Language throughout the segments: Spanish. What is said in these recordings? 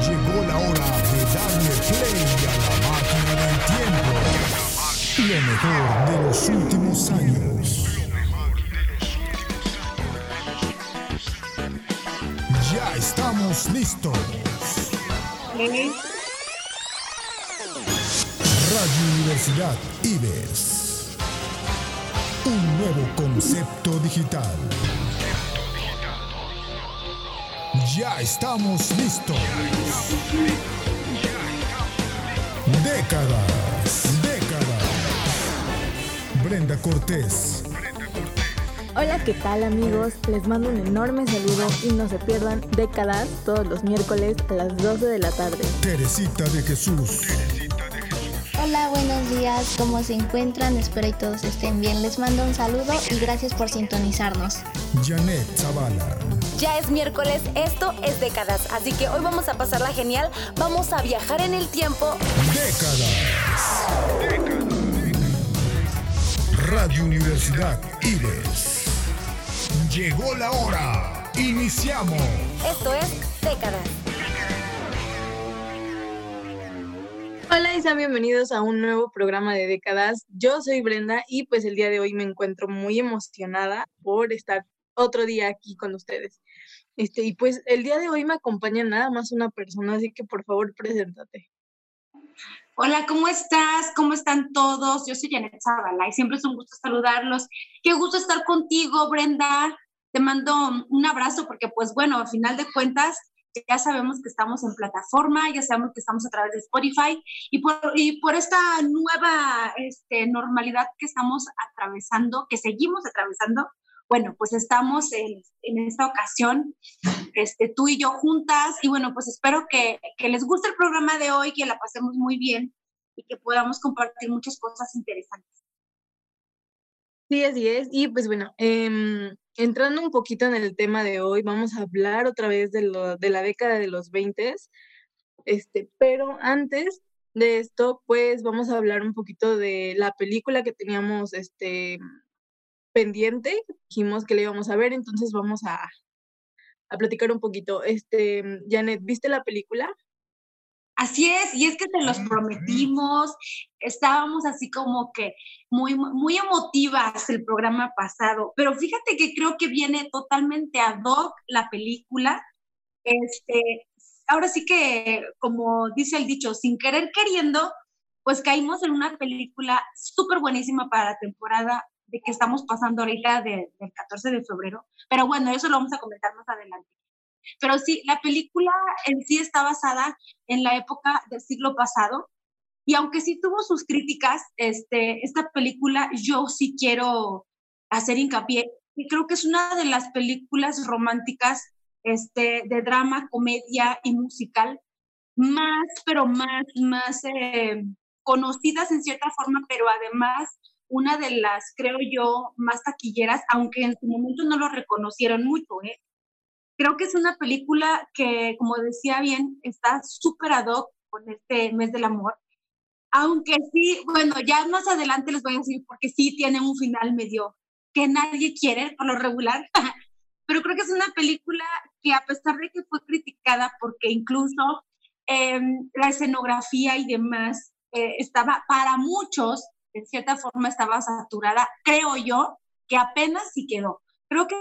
Llegó la hora de darle play a la máquina del tiempo. Lo mejor de los últimos años. Ya estamos listos. Radio Universidad Ives. Un nuevo concepto digital. Ya estamos listos. Décadas, décadas. Brenda Cortés. Hola, ¿qué tal amigos? Les mando un enorme saludo y no se pierdan décadas todos los miércoles a las 12 de la tarde. Teresita de Jesús. Hola, buenos días. ¿Cómo se encuentran? Espero que todos estén bien. Les mando un saludo y gracias por sintonizarnos. Janet Zavala. Ya es miércoles, esto es décadas, así que hoy vamos a pasarla genial, vamos a viajar en el tiempo. Décadas. Radio Universidad Ives. Llegó la hora. Iniciamos. Esto es décadas. Hola y sean bienvenidos a un nuevo programa de décadas. Yo soy Brenda y pues el día de hoy me encuentro muy emocionada por estar otro día aquí con ustedes. Este, y pues el día de hoy me acompaña nada más una persona, así que por favor, preséntate. Hola, ¿cómo estás? ¿Cómo están todos? Yo soy Janet Zavala y siempre es un gusto saludarlos. Qué gusto estar contigo, Brenda. Te mando un abrazo porque, pues bueno, al final de cuentas, ya sabemos que estamos en plataforma, ya sabemos que estamos a través de Spotify y por, y por esta nueva este, normalidad que estamos atravesando, que seguimos atravesando, bueno, pues estamos en, esta ocasión, este, tú y yo juntas, y bueno, pues espero que, les guste el programa de hoy, que la pasemos muy bien y que podamos compartir muchas cosas interesantes. Sí, así es. Y pues bueno, eh, entrando un poquito en el tema de hoy, vamos a hablar otra vez de, de la década de los 20, este, pero antes de esto, pues vamos a hablar un poquito de la película que teníamos este, pendiente, dijimos que le íbamos a ver, entonces vamos a, a platicar un poquito. Este, Janet, ¿viste la película? Así es, y es que te los prometimos, estábamos así como que muy, muy emotivas el programa pasado, pero fíjate que creo que viene totalmente ad hoc la película. Este, ahora sí que, como dice el dicho, sin querer queriendo, pues caímos en una película súper buenísima para la temporada de que estamos pasando ahorita de, del 14 de febrero, pero bueno, eso lo vamos a comentar más adelante. Pero sí, la película en sí está basada en la época del siglo pasado. Y aunque sí tuvo sus críticas, este, esta película yo sí quiero hacer hincapié. Y creo que es una de las películas románticas este, de drama, comedia y musical más, pero más, más eh, conocidas en cierta forma, pero además una de las, creo yo, más taquilleras, aunque en su momento no lo reconocieron mucho, ¿eh? Creo que es una película que, como decía bien, está súper ad hoc con este mes del amor. Aunque sí, bueno, ya más adelante les voy a decir porque sí tiene un final medio que nadie quiere por lo regular. Pero creo que es una película que a pesar de que fue criticada porque incluso eh, la escenografía y demás eh, estaba para muchos, de cierta forma estaba saturada, creo yo, que apenas sí quedó. Creo que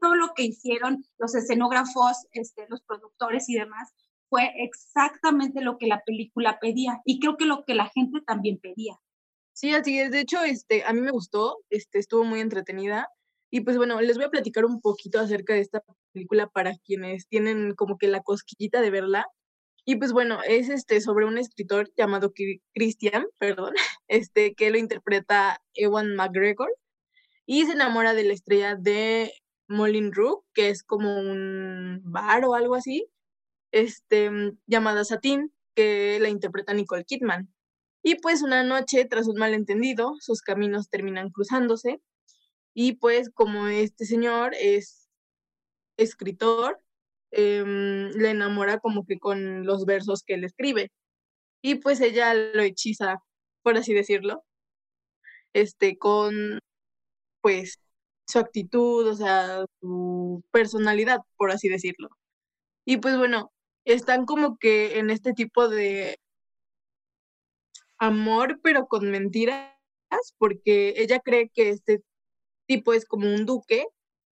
todo lo que hicieron los escenógrafos, este, los productores y demás, fue exactamente lo que la película pedía y creo que lo que la gente también pedía. Sí, así es. De hecho, este, a mí me gustó, este, estuvo muy entretenida. Y pues bueno, les voy a platicar un poquito acerca de esta película para quienes tienen como que la cosquillita de verla. Y pues bueno, es este sobre un escritor llamado Christian, perdón, este que lo interpreta Ewan McGregor y se enamora de la estrella de Molin Rook, que es como un bar o algo así, este, llamada Satin, que la interpreta Nicole Kidman. Y pues una noche, tras un malentendido, sus caminos terminan cruzándose. Y pues como este señor es escritor, eh, le enamora como que con los versos que él escribe. Y pues ella lo hechiza, por así decirlo, este, con pues su actitud, o sea, su personalidad, por así decirlo. Y pues bueno, están como que en este tipo de amor, pero con mentiras, porque ella cree que este tipo es como un duque.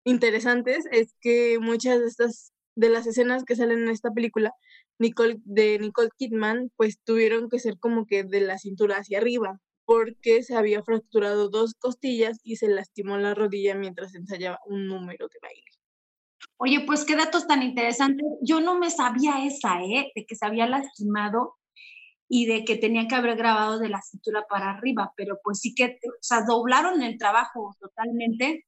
Interesantes es que muchas de estas de las escenas que salen en esta película Nicole, de Nicole Kidman, pues tuvieron que ser como que de la cintura hacia arriba, porque se había fracturado dos costillas y se lastimó la rodilla mientras ensayaba un número de baile. Oye, pues qué datos tan interesantes. Yo no me sabía esa, ¿eh? De que se había lastimado y de que tenía que haber grabado de la cintura para arriba, pero pues sí que, o sea, doblaron el trabajo totalmente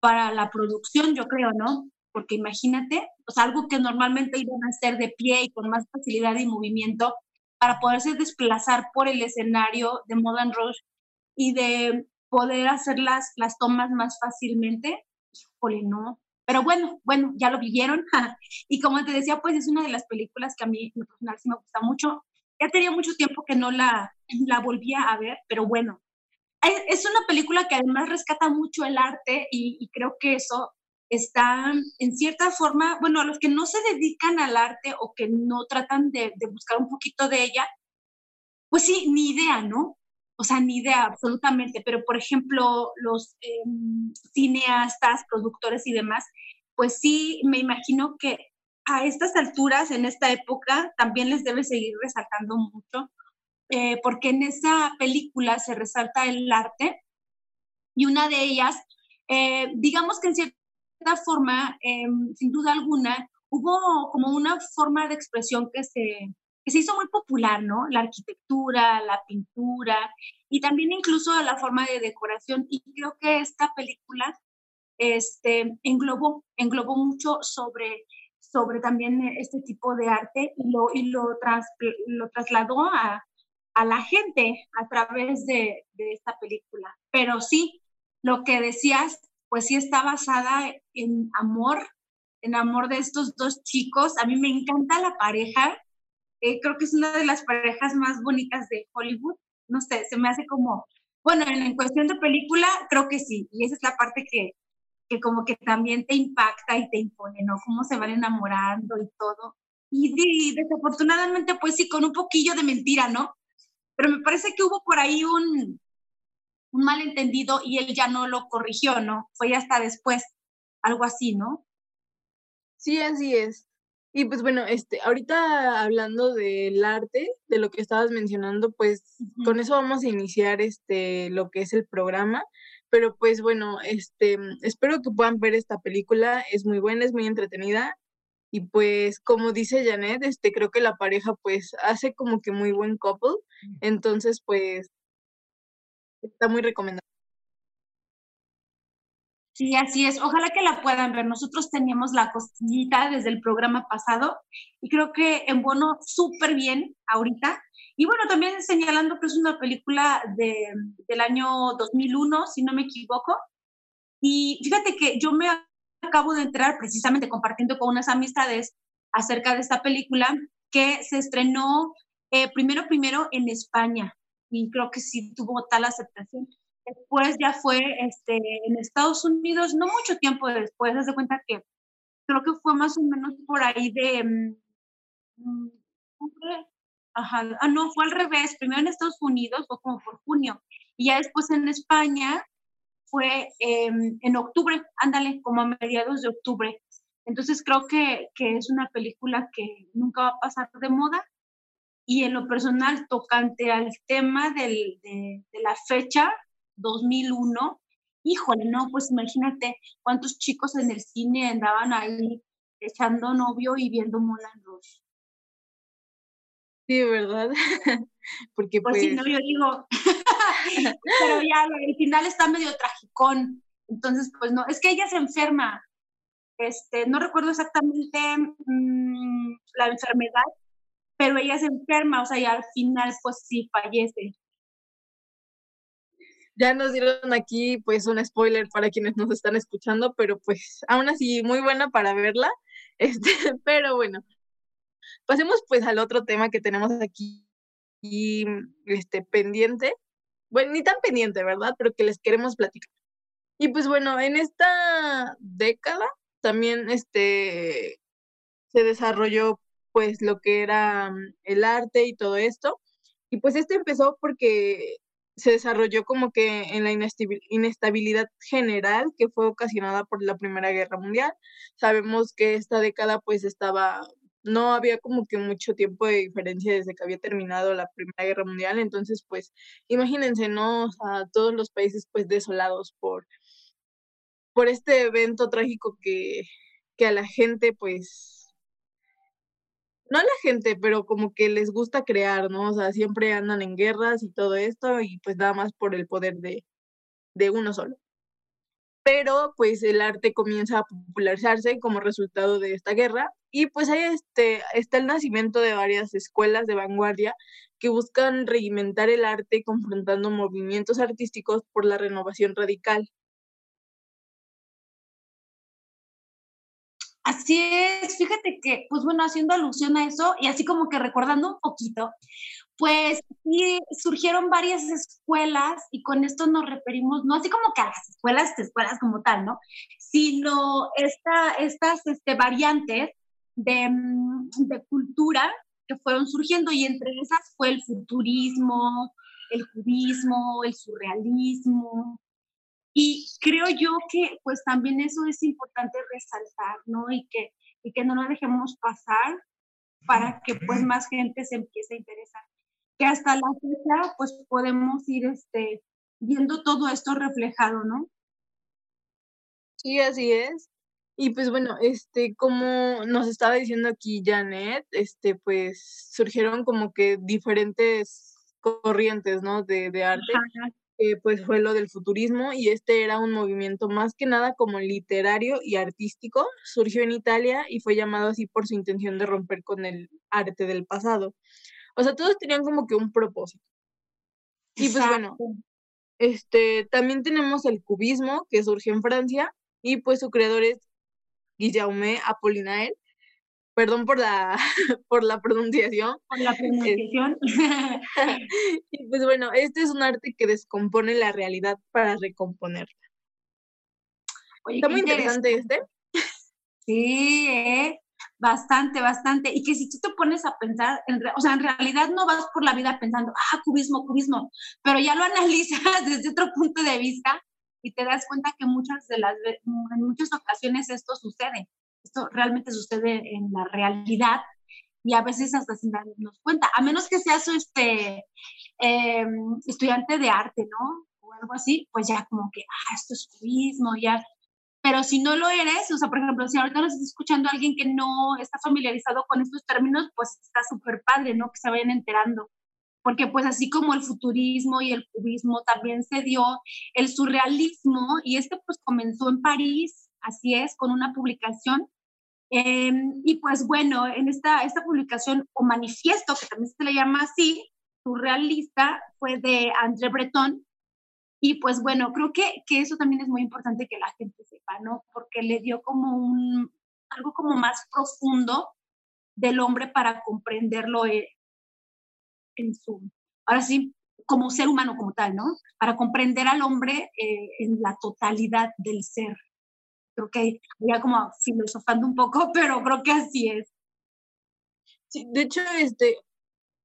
para la producción, yo creo, ¿no? Porque imagínate, o sea, algo que normalmente iban a hacer de pie y con más facilidad y movimiento para poderse desplazar por el escenario de Modern Rush y de poder hacer las, las tomas más fácilmente, híjole, no. Pero bueno, bueno, ya lo vieron. y como te decía, pues es una de las películas que a mí en personal sí me gusta mucho. Ya tenía mucho tiempo que no la, la volvía a ver, pero bueno, es una película que además rescata mucho el arte y, y creo que eso están en cierta forma, bueno, a los que no se dedican al arte o que no tratan de, buscar un poquito de ella, pues sí, ni idea, ¿no? O sea, ni idea absolutamente, pero por ejemplo, los em, cineastas, productores y demás, pues sí, me imagino que a estas alturas, en esta época, también les debe seguir resaltando mucho, eh, porque en esa película se resalta el arte y una de ellas, eh, digamos que en cierta forma, em, sin duda alguna, hubo como una forma de expresión que se, se hizo muy popular, ¿no? La arquitectura, la pintura y también incluso la forma de decoración. Y creo que esta película este, englobó, englobó mucho sobre, sobre también este tipo de arte y lo, y lo, lo trasladó a, a, la gente a través de, de esta película. Pero sí, lo que decías pues sí está basada en amor, en amor de estos dos chicos. A mí me encanta la pareja. Eh, creo que es una de las parejas más bonitas de Hollywood. No sé, se me hace como, bueno, en, cuestión de película, creo que sí. Y esa es la parte que, que como que también te impacta y te impone, ¿no? Cómo se van enamorando y todo. Y, y desafortunadamente, pues sí, con un poquillo de mentira, ¿no? Pero me parece que hubo por ahí un, un malentendido y él ya no lo corrigió, ¿no? Fue hasta después, algo así, ¿no? Sí, así es. Y pues bueno, este, ahorita hablando del arte, de lo que estabas mencionando, pues con eso vamos a iniciar este lo que es el programa. Pero pues bueno, este, espero que puedan ver esta película, es muy buena, es muy entretenida. Y pues como dice Janet, este, creo que la pareja pues hace como que muy buen couple. Entonces, pues Está muy recomendado. Sí, así es. Ojalá que la puedan ver. Nosotros teníamos la costillita desde el programa pasado y creo que en Bono súper bien ahorita. Y bueno, también señalando que es una película de, del año 2001, si no me equivoco. Y fíjate que yo me acabo de entrar precisamente compartiendo con unas amistades acerca de esta película que se estrenó eh, primero, primero en España y creo que sí tuvo tal aceptación. Después ya fue este, en Estados Unidos, no mucho tiempo después, haz de cuenta que creo que fue más o menos por ahí de... Mm, ajá, ah, no, fue al revés. Primero en Estados Unidos, fue como por junio. Y ya después en España fue em, en octubre, ándale, como a mediados de octubre. Entonces creo que, que, es una película que nunca va a pasar de moda y en lo personal, tocante al tema del, de, la fecha 2001, híjole, no, pues imagínate cuántos chicos en el cine andaban ahí echando novio y viendo Moulin Rouge. Sí, ¿verdad? Porque pues... pues no, yo digo, pero ya el final está medio tragicón, entonces pues no, es que ella se enferma, este, no recuerdo exactamente mm, la enfermedad, pero ella se enferma, o sea, y al final pues sí fallece. Ya nos dieron aquí pues un spoiler para quienes nos están escuchando, pero pues aún así muy buena para verla. Este, pero bueno, pasemos pues al otro tema que tenemos aquí y, este pendiente. Bueno, ni tan pendiente, ¿verdad? Pero que les queremos platicar. Y pues bueno, en esta década también este se desarrolló pues lo que era mm, el arte y todo esto. Y pues este empezó porque se desarrolló como que en la inestabilidad general que fue ocasionada por la Primera Guerra Mundial. Sabemos que esta década pues estaba, no había como que mucho tiempo de diferencia desde que había terminado la Primera Guerra Mundial, entonces pues imagínense, ¿no? O todos los países pues desolados por, por este evento trágico que, que a la gente pues no a la gente, pero como que les gusta crear, ¿no? O sea, siempre andan en guerras y todo esto y pues nada más por el poder de, de uno solo. Pero pues el arte comienza a popularizarse como resultado de esta guerra y pues ahí este, está el nacimiento de varias escuelas de vanguardia que buscan regimentar el arte confrontando movimientos artísticos por la renovación radical. Así es, fíjate que, pues bueno, haciendo alusión a eso y así como que recordando un poquito, pues sí, surgieron varias escuelas y con esto nos referimos, no así como que a las escuelas, escuelas como tal, ¿no? Sino esta, estas este, variantes de, mm, de cultura que fueron surgiendo y entre esas fue el futurismo, el cubismo, el surrealismo, y creo yo que pues también eso es importante resaltar, ¿no? Y que, y que no lo dejemos pasar para que pues más gente se empiece a interesar. Que hasta la fecha pues podemos ir este, viendo todo esto reflejado, ¿no? Sí, así es. Y pues bueno, este, como nos estaba diciendo aquí Janet, este, pues surgieron como que diferentes corrientes, ¿no? De, de arte pues fue lo del futurismo y este era un movimiento más que nada como literario y artístico. Surgió en Italia y fue llamado así por su intención de romper con el arte del pasado. O sea, todos tenían como que un propósito. Y pues bueno, este, también tenemos el cubismo que surgió en Francia y pues su creador es Guillaume Apollinaire perdón por la, por la pronunciación. Por la pronunciación. y pues bueno, este es un arte que descompone la realidad para recomponerla. Está muy interesante este. Sí, ¿eh? bastante, bastante. Y que si tú te pones a pensar, o sea, en realidad no vas por la vida pensando, ah, cubismo, cubismo, pero ya lo analizas desde otro punto de vista y te das cuenta que muchas de las, en muchas ocasiones esto sucede esto realmente sucede en la realidad y a veces hasta sin darnos cuenta, a menos que seas este, em, estudiante de arte, ¿no? O algo así, pues ya como que, ah, esto es cubismo, ya. Pero si no lo eres, o sea, por ejemplo, si ahorita nos está escuchando alguien que no está familiarizado con estos términos, pues está súper padre, ¿no? Que se vayan enterando. Porque pues así como el futurismo y el cubismo también se dio el surrealismo y este pues comenzó en París así es, con una publicación. Em, y pues bueno, en esta, esta publicación o manifiesto, que también se le llama así, surrealista, fue de André Breton. Y pues bueno, creo que, que eso también es muy importante que la gente sepa, ¿no? Porque le dio como un, algo como más profundo del hombre para comprenderlo en, en su, ahora sí, como ser humano como tal, ¿no? Para comprender al hombre eh, en la totalidad del ser creo que ya como filosofando un poco, pero creo que así es. Sí, de hecho, este,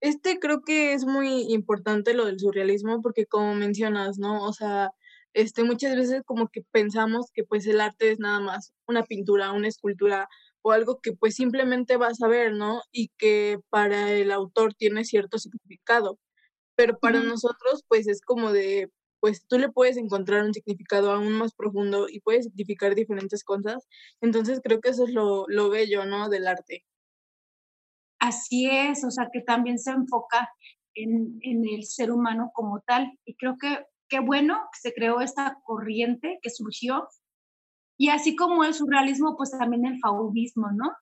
este creo que es muy importante lo del surrealismo porque como mencionas, ¿no? O sea, este, muchas veces como que pensamos que pues el arte es nada más una pintura, una escultura o algo que pues simplemente vas a ver, ¿no? Y que para el autor tiene cierto significado. Pero para nosotros pues es como de, pues tú le puedes encontrar un significado aún más profundo y puedes significar diferentes cosas. Entonces creo que eso es lo, lo bello, ¿no? Del arte. Así es, o sea, que también se enfoca en, en el ser humano como tal. Y creo que qué bueno que se creó esta corriente que surgió. Y así como el surrealismo, pues también el fauvismo, ¿no?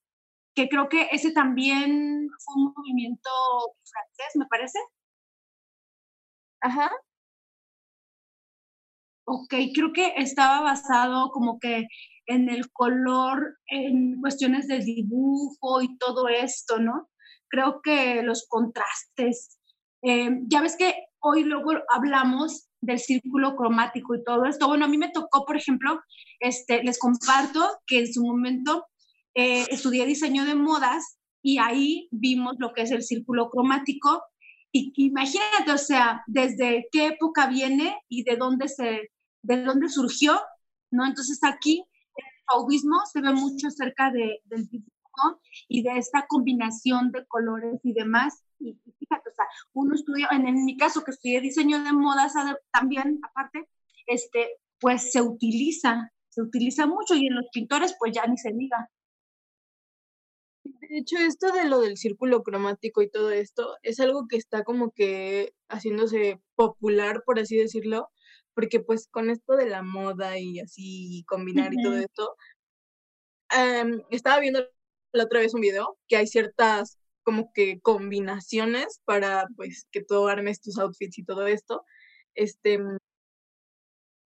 Que creo que ese también fue un movimiento francés, me parece. Ajá, ok, creo que estaba basado como que en el color, en cuestiones de dibujo y todo esto, ¿no? Creo que los contrastes. Eh, ya ves que hoy luego hablamos del círculo cromático y todo esto. Bueno, a mí me tocó, por ejemplo, este, les comparto que en su momento eh, estudié diseño de modas y ahí vimos lo que es el círculo cromático. Y imagínate, o sea, desde qué época viene y de dónde, se, de dónde surgió, ¿no? Entonces aquí el fauvismo se ve mucho cerca de, del dibujo y de esta combinación de colores y demás. Y, fíjate, o sea, uno estudia, en, en, mi caso que estudié diseño de modas también, aparte, este, pues se utiliza, se utiliza mucho y en los pintores pues ya ni se diga. De hecho, esto de lo del círculo cromático y todo esto es algo que está como que haciéndose popular, por así decirlo, porque pues con esto de la moda y así combinar y todo esto, em, estaba viendo la otra vez un video que hay ciertas como que combinaciones para pues que tú armes tus outfits y todo esto. Este,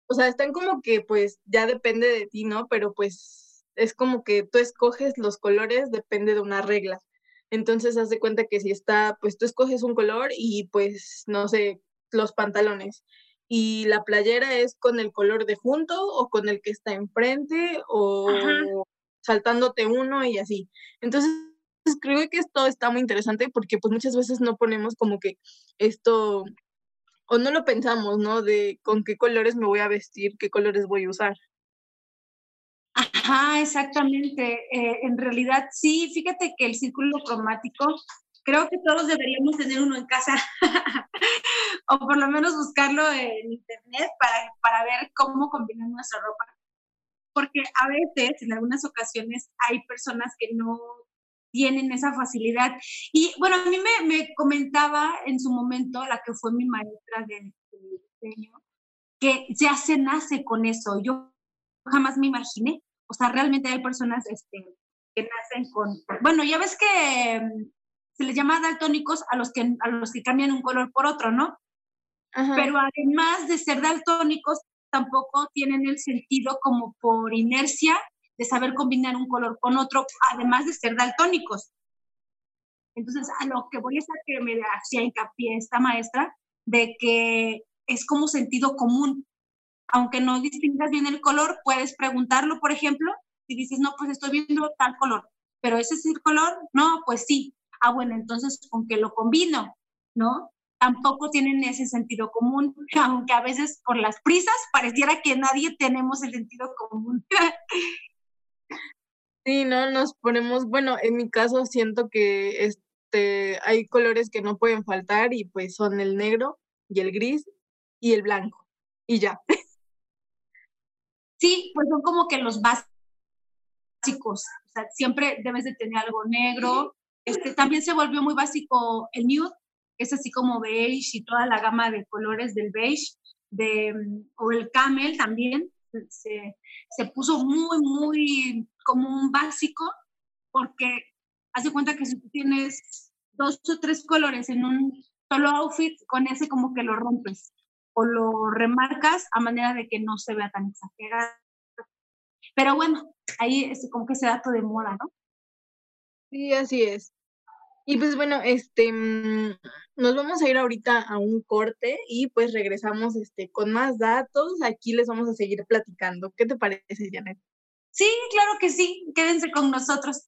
o sea, están como que pues ya depende de ti, ¿no? Pero pues es como que tú escoges los colores, depende de una regla. Entonces, haz de cuenta que si está, pues tú escoges un color y pues, no sé, los pantalones. Y la playera es con el color de junto o con el que está enfrente o saltándote uno y así. Entonces, creo que esto está muy interesante porque pues muchas veces no ponemos como que esto o no lo pensamos, ¿no? De con qué colores me voy a vestir, qué colores voy a usar. Ajá, exactamente. Eh, en realidad, sí, fíjate que el círculo cromático, creo que todos deberíamos tener uno en casa, o por lo menos buscarlo en internet para, para ver cómo combinar nuestra ropa. Porque a veces, en algunas ocasiones, hay personas que no tienen esa facilidad. Y bueno, a mí me, me comentaba en su momento, la que fue mi maestra de, diseño, que ya se nace con eso. Yo jamás me imaginé. O sea, realmente hay personas este, que nacen con... Bueno, ya ves que mm, se les llama daltónicos a los que, a los que cambian un color por otro, ¿no? Pero además de ser daltónicos, tampoco tienen el sentido como por inercia de saber combinar un color con otro, además de ser daltónicos. Entonces, a lo que voy a hacer que me hacía hincapié esta maestra, de que es como sentido común. Aunque no distingas bien el color, puedes preguntarlo, por ejemplo, si dices, no, pues estoy viendo tal color, pero ese es el color, no, pues sí. Ah, bueno, entonces con que lo combino, ¿no? Tampoco tienen ese sentido común, aunque a veces por las prisas pareciera que nadie tenemos el sentido común. Sí, no, nos ponemos, bueno, en mi caso siento que este, hay colores que no pueden faltar y pues son el negro y el gris y el blanco y ya. Sí, pues son como que los básicos, o sea, siempre debes de tener algo negro. Este, también se volvió muy básico el nude, es así como beige y toda la gama de colores del beige, de, o el camel también, se, se puso muy, muy como un básico, porque hace cuenta que si tú tienes dos o tres colores en un solo outfit, con ese como que lo rompes o lo remarcas a manera de que no se vea tan exagerado. Pero bueno, ahí es como que ese dato de moda, ¿no? Sí, así es. Y pues bueno, este, mm, nos vamos a ir ahorita a un corte y pues regresamos este, con más datos. Aquí les vamos a seguir platicando. ¿Qué te parece, Janet? Sí, claro que sí. Quédense con nosotros.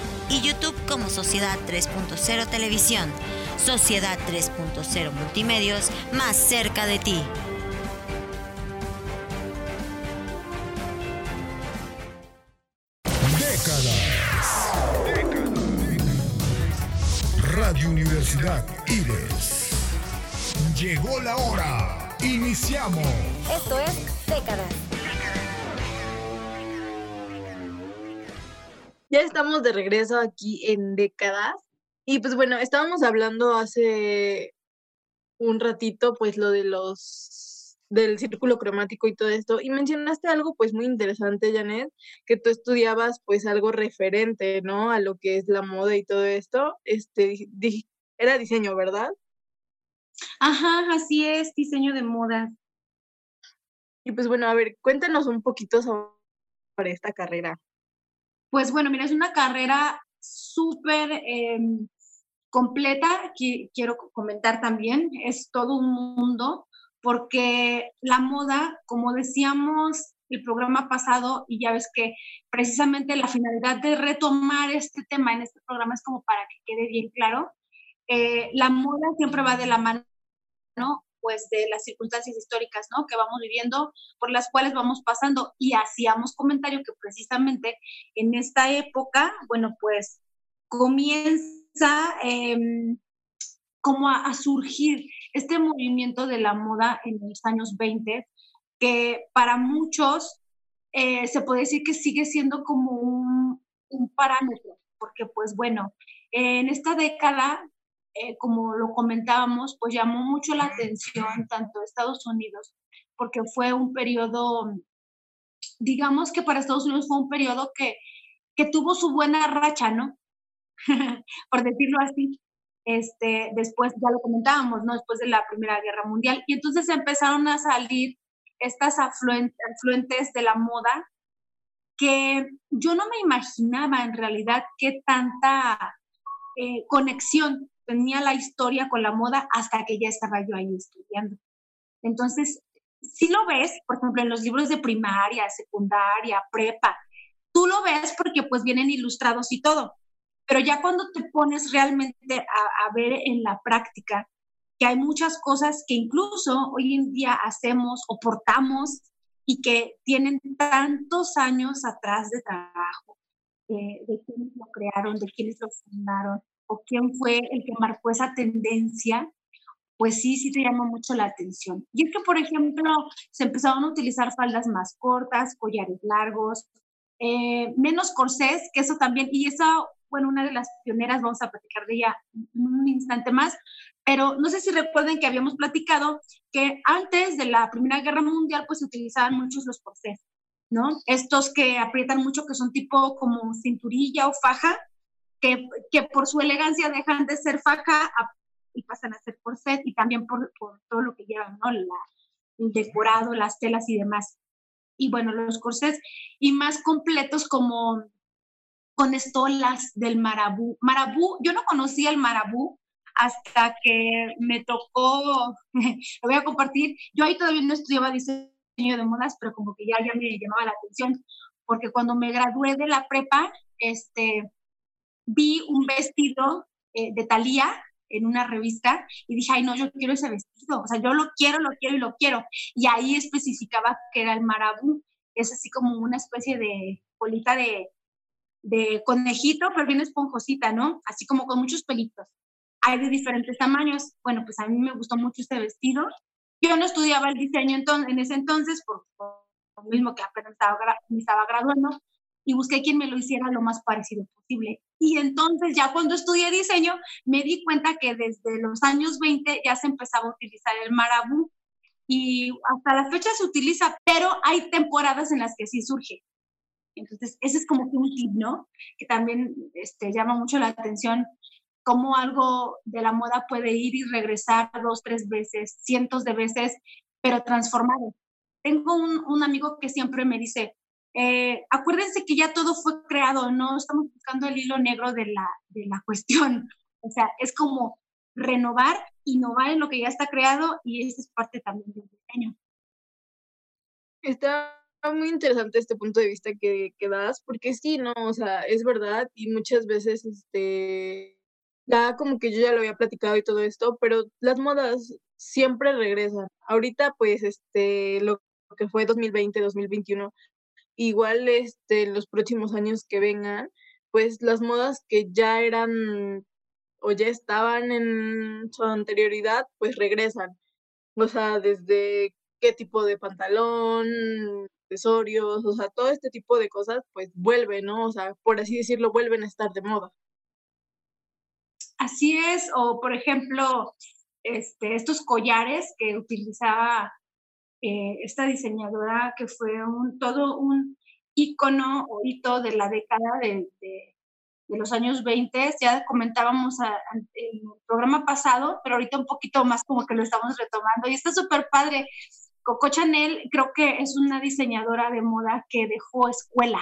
y YouTube como Sociedad 3.0 Televisión. Sociedad 3.0 Multimedios, más cerca de ti. Décadas. Radio Universidad Ives. Llegó la hora. Iniciamos. Esto es Décadas. Ya estamos de regreso aquí en décadas. Y pues bueno, estábamos hablando hace un ratito, pues lo de los del círculo cromático y todo esto. Y mencionaste algo pues muy interesante, Janet, que tú estudiabas pues algo referente, ¿no? A lo que es la moda y todo esto. Este, era diseño, ¿verdad? Ajá, así es, diseño de moda. Y pues bueno, a ver, cuéntanos un poquito sobre esta carrera. Pues bueno, mira, es una carrera súper em, completa, que quiero comentar también, es todo un mundo, porque la moda, como decíamos el programa pasado, y ya ves que precisamente la finalidad de retomar este tema en este programa es como para que quede bien claro, eh, la moda siempre va de la mano ¿no? Pues de las circunstancias históricas, ¿no? Que vamos viviendo, por las cuales vamos pasando. Y hacíamos comentario que precisamente en esta época, bueno, pues comienza em, como a, surgir este movimiento de la moda en los años 20, que para muchos eh, se puede decir que sigue siendo como un, un parámetro, porque pues bueno, en esta década eh, como lo comentábamos, pues llamó mucho la atención tanto Estados Unidos, porque fue un periodo, digamos que para Estados Unidos fue un periodo que, que tuvo su buena racha, ¿no? Por decirlo así. Este, después, ya lo comentábamos, ¿no? Después de la Primera Guerra Mundial. Y entonces empezaron a salir estas afluentes de la moda que yo no me imaginaba en realidad qué tanta eh, conexión tenía la historia con la moda hasta que ya estaba yo ahí estudiando. Entonces, si lo ves, por ejemplo, en los libros de primaria, secundaria, prepa, tú lo ves porque pues vienen ilustrados y todo, pero ya cuando te pones realmente a, ver en la práctica que hay muchas cosas que incluso hoy en día hacemos o portamos y que tienen tantos años atrás de trabajo, eh, de quienes lo crearon, de quienes lo fundaron, o quién fue el que marcó esa tendencia, pues sí, sí te llama mucho la atención. Y es que, por ejemplo, se empezaron a utilizar faldas más cortas, collares largos, eh, menos corsés, que eso también, y eso, bueno, una de las pioneras, vamos a platicar de ella en un instante más, pero no sé si recuerden que habíamos platicado que antes de la Primera Guerra Mundial, pues se utilizaban muchos los corsés, ¿no? Estos que aprietan mucho, que son tipo como cinturilla o faja, que, que por su elegancia dejan de ser faja y pasan a ser corset y también por, por todo lo que llevan, ¿no? La, el decorado, las telas y demás. Y bueno, los corsets y más completos como con estolas del marabú. Marabú, yo no conocía el marabú hasta que me tocó, lo voy a compartir, yo ahí todavía no estudiaba diseño de modas, pero como que ya, ya me llamaba la atención, porque cuando me gradué de la prepa, este, vi un vestido eh, de Thalía en una revista y dije, ay, no, yo quiero ese vestido, o sea, yo lo quiero, lo quiero y lo quiero. Y ahí especificaba que era el marabú, es así como una especie de colita de, de conejito, pero bien esponjosita, ¿no? Así como con muchos pelitos. Hay de diferentes tamaños. Bueno, pues a mí me gustó mucho este vestido. Yo no estudiaba el diseño en ese entonces, por, lo mismo que apenas estaba, me estaba graduando, y busqué quien me lo hiciera lo más parecido posible. Y entonces ya cuando estudié diseño me di cuenta que desde los años 20 ya se empezaba a utilizar el marabú y hasta la fecha se utiliza, pero hay temporadas en las que sí surge. Entonces, ese es como un tip, ¿no? Que también este, llama mucho la atención cómo algo de la moda puede ir y regresar dos, tres veces, cientos de veces, pero transformado. Tengo un, un amigo que siempre me dice, eh, acuérdense que ya todo fue creado, no estamos buscando el hilo negro de la, de la cuestión. O sea, es como renovar, innovar en lo que ya está creado y esa es parte también del diseño. Está muy interesante este punto de vista que, que das, porque sí, no, o sea, es verdad y muchas veces, este, ya como que yo ya lo había platicado y todo esto, pero las modas siempre regresan. Ahorita, pues, este, lo que fue 2020, 2021, igual este, los próximos años que vengan, pues las modas que ya eran o ya estaban en su anterioridad, pues regresan. O sea, desde qué tipo de pantalón, accesorios, o sea, todo este tipo de cosas, pues vuelven, ¿no? O sea, por así decirlo, vuelven a estar de moda. Así es, o por ejemplo, este, estos collares que utilizaba eh, esta diseñadora que fue un, todo un icono o de la década de, de, los años 20. Ya comentábamos en el programa pasado, pero ahorita un poquito más como que lo estamos retomando. Y está súper padre. Coco Chanel creo que es una diseñadora de moda que dejó escuela,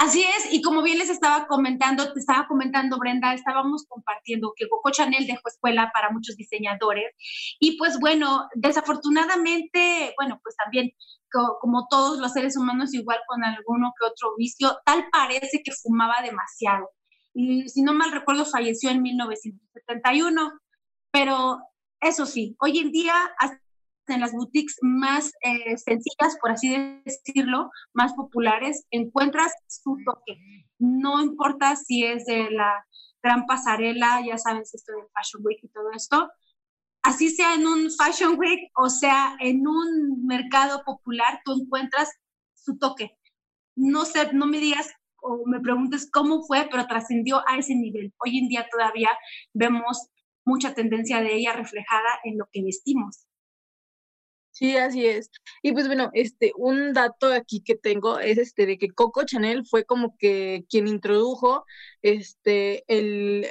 Así es, y como bien les estaba comentando, te estaba comentando Brenda, estábamos compartiendo que Coco Chanel dejó escuela para muchos diseñadores y pues bueno, desafortunadamente, bueno, pues también como todos los seres humanos, igual con alguno que otro vicio, tal parece que fumaba demasiado. Y si no mal recuerdo, falleció en 1971, pero eso sí, hoy en día en las boutiques más eh, sencillas, por así decirlo, más populares, encuentras su toque. No importa si es de la gran pasarela, ya sabes esto del Fashion Week y todo esto, así sea en un Fashion Week o sea en un mercado popular, tú encuentras su toque. No sé, no me digas o me preguntes cómo fue, pero trascendió a ese nivel. Hoy en día todavía vemos mucha tendencia de ella reflejada en lo que vestimos. Sí, así es. Y pues bueno, este, un dato aquí que tengo es este de que Coco Chanel fue como que quien introdujo este el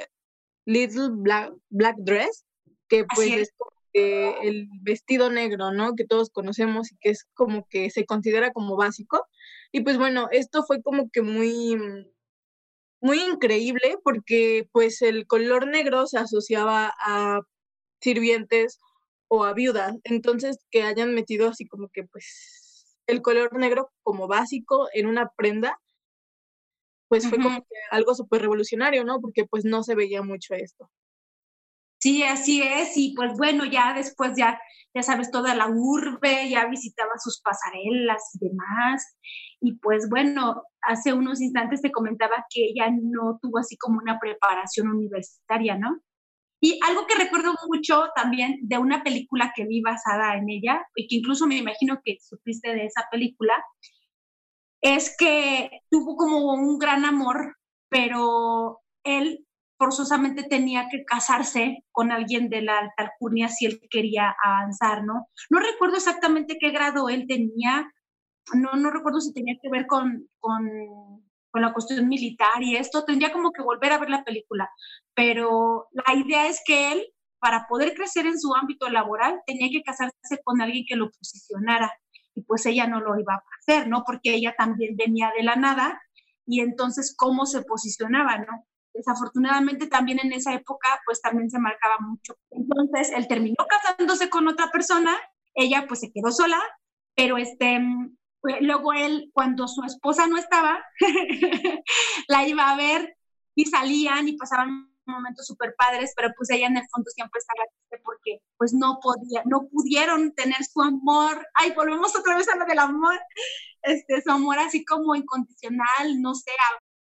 Little Black, Black Dress, que pues es, el vestido negro, ¿no? Que todos conocemos y que es como que se considera como básico. Y pues bueno, esto fue como que muy muy increíble porque pues el color negro se asociaba a sirvientes o a viudas. Entonces, que hayan metido así como que pues el color negro como básico en una prenda, pues fue como que algo súper revolucionario, ¿no? Porque pues no se veía mucho esto. Sí, así es, y pues bueno, ya después ya, ya sabes, toda la urbe, ya visitaba sus pasarelas y demás, y pues bueno, hace unos instantes te comentaba que ella no tuvo así como una preparación universitaria, ¿no? Y algo que recuerdo mucho también de una película que vi basada en ella, y que incluso me imagino que supiste de esa película, es que tuvo como un gran amor, pero él forzosamente tenía que casarse con alguien de la alta alcurnia si él quería avanzar, ¿no? No recuerdo exactamente qué grado él tenía, no, no recuerdo si tenía que ver con, con con la cuestión militar y esto, tendría como que volver a ver la película. Pero la idea es que él, para poder crecer en su ámbito laboral, tenía que casarse con alguien que lo posicionara. Y pues ella no lo iba a hacer, ¿no? Porque ella también venía de la nada y entonces cómo se posicionaba, ¿no? Desafortunadamente también en esa época pues también se marcaba mucho. Entonces él terminó casándose con otra persona, ella pues se quedó sola, pero este, luego él cuando su esposa no estaba, la iba a ver y salían y pasaban momentos súper padres, pero pues ella en el fondo siempre estaba triste porque pues no podía, no pudieron tener su amor, ay, volvemos otra vez a lo del amor, este, su amor así como incondicional, no sé.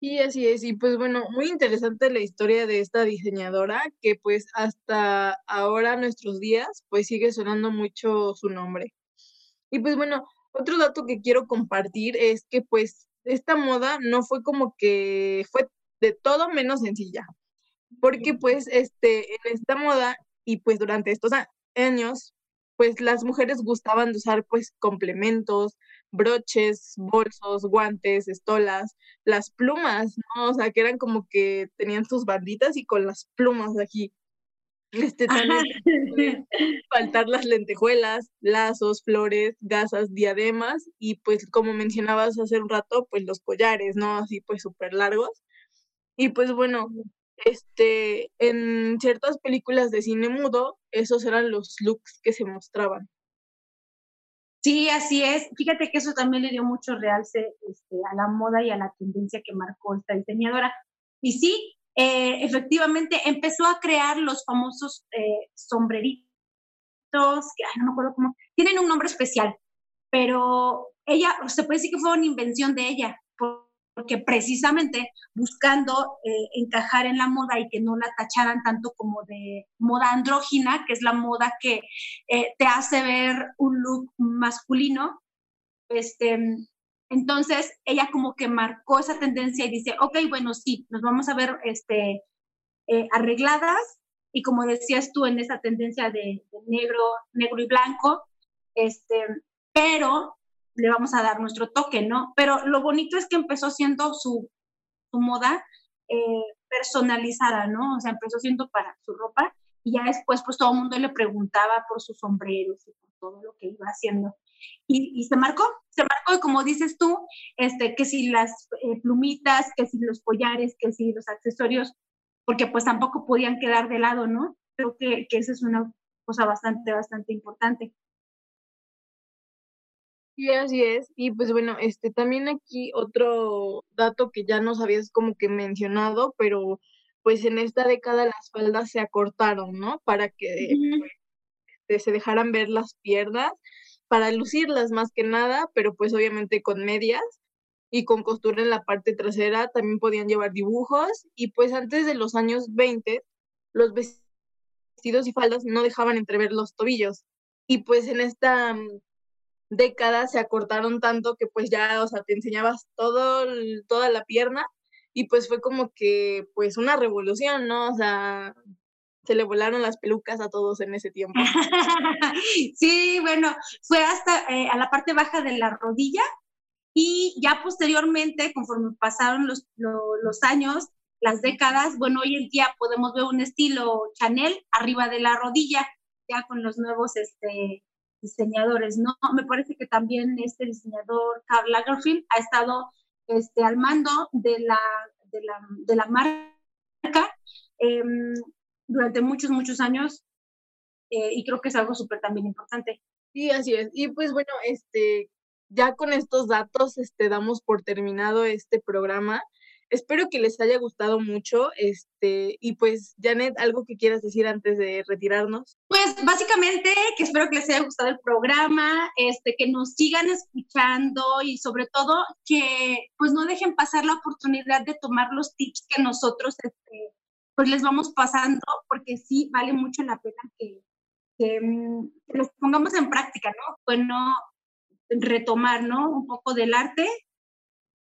Y así es, y pues bueno, muy interesante la historia de esta diseñadora que pues hasta ahora, nuestros días, pues sigue sonando mucho su nombre. Y pues bueno, otro dato que quiero compartir es que pues esta moda no fue como que fue de todo menos sencilla porque pues este, en esta moda y pues durante estos años, pues las mujeres gustaban de usar pues complementos, broches, bolsos, guantes, estolas, las plumas, ¿no? O sea, que eran como que tenían sus banditas y con las plumas aquí. Este, también faltar las lentejuelas, lazos, flores, gasas, diademas y pues como mencionabas hace un rato, pues los collares, ¿no? Así pues súper largos. Y pues bueno, este, en ciertas películas de cine mudo, esos eran los looks que se mostraban. Sí, así es. Fíjate que eso también le dio mucho realce este, a la moda y a la tendencia que marcó esta diseñadora. Y sí, eh, efectivamente empezó a crear los famosos eh, sombreritos, que no me acuerdo cómo, tienen un nombre especial, pero ella, se puede decir que fue una invención de ella, porque precisamente buscando eh, encajar en la moda y que no la tacharan tanto como de moda andrógina, que es la moda que eh, te hace ver un look masculino, este, entonces ella como que marcó esa tendencia y dice, ok, bueno, sí, nos vamos a ver este, eh, arregladas y como decías tú en esa tendencia de, negro, negro y blanco, este, pero le vamos a dar nuestro toque, ¿no? Pero lo bonito es que empezó siendo su, su moda eh, personalizada, ¿no? O sea, empezó siendo para su ropa y ya después pues todo el mundo le preguntaba por sus sombreros y por todo lo que iba haciendo. Y, y se marcó, se marcó, y como dices tú, este, que si las eh, plumitas, que si los collares, que si los accesorios, porque pues tampoco podían quedar de lado, ¿no? Creo que, que esa es una cosa bastante, bastante importante. Sí, así es. Y pues bueno, este también aquí otro dato que ya nos habías como que mencionado, pero pues en esta década las faldas se acortaron, ¿no? Para que este, se dejaran ver las piernas, para lucirlas más que nada, pero pues obviamente con medias y con costura en la parte trasera, también podían llevar dibujos y pues antes de los años 20 los vestidos y faldas no dejaban entrever los tobillos. Y pues en esta décadas se acortaron tanto que pues ya, o sea, te enseñabas todo, toda la pierna y pues fue como que pues una revolución, ¿no? O sea, se le volaron las pelucas a todos en ese tiempo. sí, bueno, fue hasta eh, a la parte baja de la rodilla y ya posteriormente, conforme pasaron los, los años, las décadas, bueno, hoy en día podemos ver un estilo Chanel arriba de la rodilla, ya con los nuevos este, diseñadores, ¿no? Me parece que también este diseñador, Karl Lagerfeld, ha estado este, al mando de la, de la, de la marca em, durante muchos, muchos años eh, y creo que es algo súper también importante. Sí, así es. Y pues bueno, este, ya con estos datos este, damos por terminado este programa. Espero que les haya gustado mucho. Este, y pues, Janet, ¿algo que quieras decir antes de retirarnos? Pues básicamente que espero que les haya gustado el programa, este, que nos sigan escuchando y sobre todo que pues no dejen pasar la oportunidad de tomar los tips que nosotros este, pues les vamos pasando, porque sí vale mucho la pena que, que, mm, que los pongamos en práctica, ¿no? Bueno, retomar, ¿no? Un poco del arte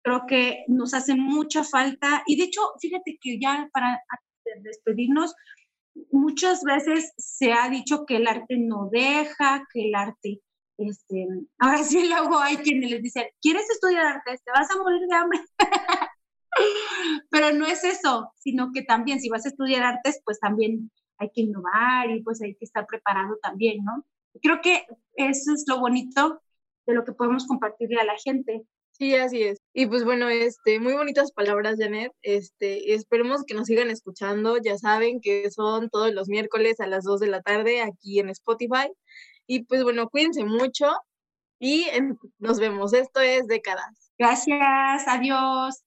creo que nos hace mucha falta. Y de hecho, fíjate que ya para despedirnos, muchas veces se ha dicho que el arte no deja, que el arte, este, ahora sí luego hay quienes les dicen, ¿quieres estudiar arte? Te vas a morir de hambre. Pero no es eso, sino que también si vas a estudiar artes, pues también hay que innovar y pues hay que estar preparado también, ¿no? Creo que eso es lo bonito de lo que podemos compartirle a la gente. Sí, así es. Y pues bueno, este, muy bonitas palabras, Janet. Este, esperemos que nos sigan escuchando. Ya saben que son todos los miércoles a las 2 de la tarde aquí en Spotify. Y pues bueno, cuídense mucho y nos vemos. Esto es Décadas. Gracias, adiós.